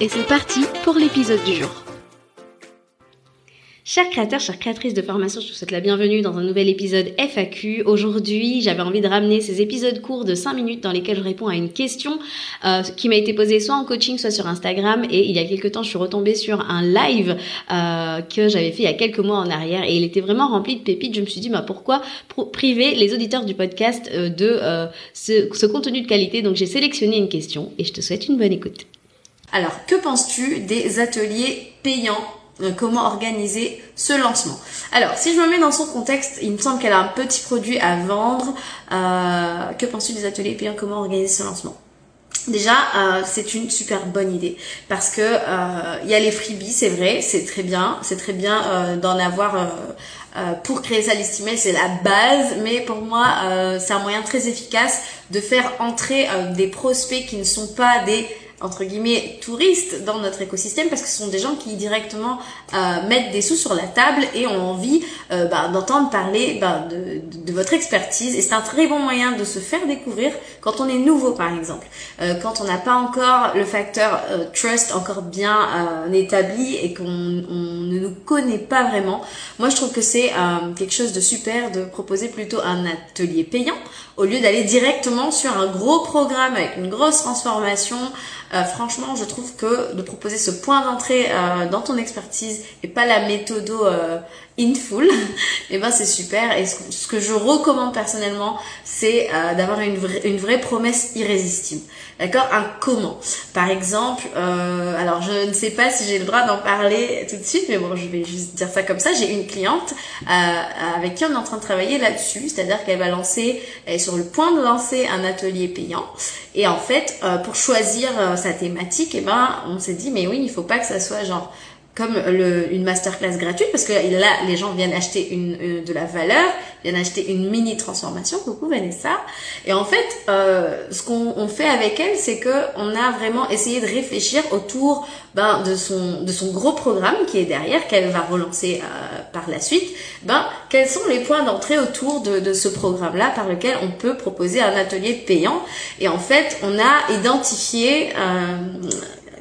et c'est parti pour l'épisode du jour. Chers créateurs, chères créatrices de formation, je vous souhaite la bienvenue dans un nouvel épisode FAQ. Aujourd'hui, j'avais envie de ramener ces épisodes courts de 5 minutes dans lesquels je réponds à une question euh, qui m'a été posée soit en coaching, soit sur Instagram. Et il y a quelques temps, je suis retombée sur un live euh, que j'avais fait il y a quelques mois en arrière et il était vraiment rempli de pépites. Je me suis dit, bah, pourquoi priver les auditeurs du podcast euh, de ce, ce contenu de qualité? Donc j'ai sélectionné une question et je te souhaite une bonne écoute. Alors, que penses-tu des ateliers payants? Euh, comment organiser ce lancement? Alors, si je me mets dans son contexte, il me semble qu'elle a un petit produit à vendre. Euh, que penses-tu des ateliers payants? Comment organiser ce lancement? Déjà, euh, c'est une super bonne idée parce que il y a les freebies, c'est vrai, c'est très bien, c'est très bien d'en avoir pour créer sa liste email, c'est la base, mais pour moi, c'est un moyen très efficace de faire entrer des prospects qui ne sont pas des entre guillemets touristes dans notre écosystème parce que ce sont des gens qui directement euh, mettent des sous sur la table et ont envie euh, bah, d'entendre parler bah, de, votre expertise. Et c'est un très bon moyen de se faire découvrir quand on est nouveau par exemple. Euh, quand on n'a pas encore le facteur trust encore bien établi et qu'on ne nous connaît pas vraiment moi je trouve que c'est quelque chose de super de proposer plutôt un atelier payant au lieu d'aller directement sur un gros programme avec une grosse transformation euh, franchement, je trouve que de proposer ce point d'entrée euh, dans ton expertise et pas la méthodo euh, in full, et eh ben c'est super. Et ce, que je recommande personnellement, c'est d'avoir une, une vraie promesse irrésistible. D'accord? Un comment. Par exemple, alors je ne sais pas si j'ai le droit d'en parler tout de suite, mais bon, je vais juste dire ça comme ça. J'ai une cliente avec qui on est en train de travailler là-dessus, c'est-à-dire qu'elle va lancer, elle est sur le point de lancer un atelier payant. Et en fait, pour choisir sa thématique, et eh ben on s'est dit mais oui, il faut pas que ça soit genre comme le, une masterclass gratuite parce que là les gens viennent acheter une, de la valeur, viennent acheter une mini transformation. Coucou Vanessa. Et en fait, euh, ce qu'on fait avec elle, c'est que on a vraiment essayé de réfléchir autour ben, de son de son gros programme qui est derrière qu'elle va relancer euh, par la suite. Ben quels sont les points d'entrée autour de, de ce programme là par lequel on peut proposer un atelier payant. Et en fait, on a identifié euh,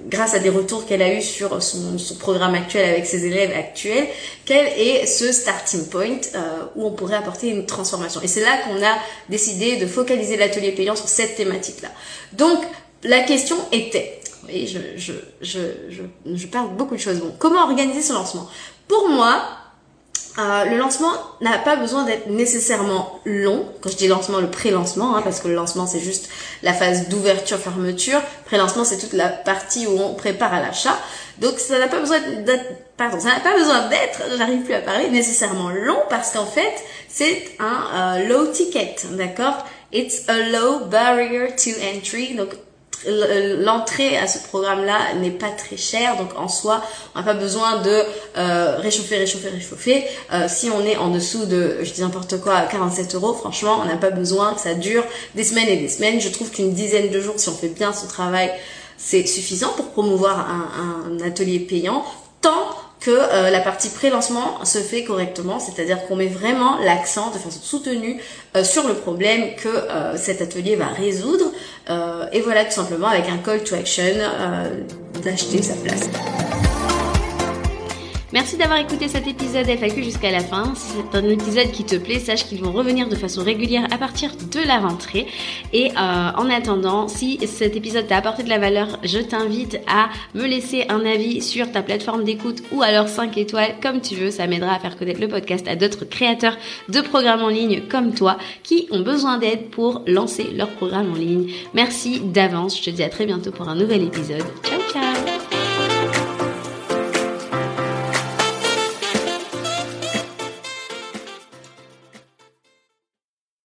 grâce à des retours qu'elle a eu sur son, programme actuel avec ses élèves actuels, quel est ce starting point euh, où on pourrait apporter une transformation. Et c'est là qu'on a décidé de focaliser l'atelier payant sur cette thématique-là. Donc, la question était, et je, je, je, je parle beaucoup de choses, bon, comment organiser ce lancement? Pour moi, euh, le lancement n'a pas besoin d'être nécessairement long. Quand je dis lancement, le pré-lancement, hein, parce que le lancement c'est juste la phase d'ouverture-fermeture. Pré-lancement c'est toute la partie où on prépare à l'achat. Donc ça n'a pas besoin d'être, pardon, ça n'a pas besoin d'être, j'arrive plus à parler, nécessairement long parce qu'en fait c'est un euh, low ticket, d'accord? It's a low barrier to entry. L'entrée à ce programme-là n'est pas très chère, donc en soi, on n'a pas besoin de euh, réchauffer, réchauffer, réchauffer. Euh, si on est en dessous de, je dis n'importe quoi, 47 euros, franchement, on n'a pas besoin que ça dure des semaines et des semaines. Je trouve qu'une dizaine de jours, si on fait bien son travail, c'est suffisant pour promouvoir un, un atelier payant, tant que euh, la partie pré-lancement se fait correctement, c'est-à-dire qu'on met vraiment l'accent de façon soutenue euh, sur le problème que euh, cet atelier va résoudre, et voilà tout simplement avec un call to action d'acheter sa place. Merci d'avoir écouté cet épisode FAQ jusqu'à la fin. Si c'est un épisode qui te plaît, sache qu'ils vont revenir de façon régulière à partir de la rentrée. Et euh, en attendant, si cet épisode t'a apporté de la valeur, je t'invite à me laisser un avis sur ta plateforme d'écoute ou alors 5 étoiles comme tu veux. Ça m'aidera à faire connaître le podcast à d'autres créateurs de programmes en ligne comme toi qui ont besoin d'aide pour lancer leur programme en ligne. Merci d'avance. Je te dis à très bientôt pour un nouvel épisode. Ciao ciao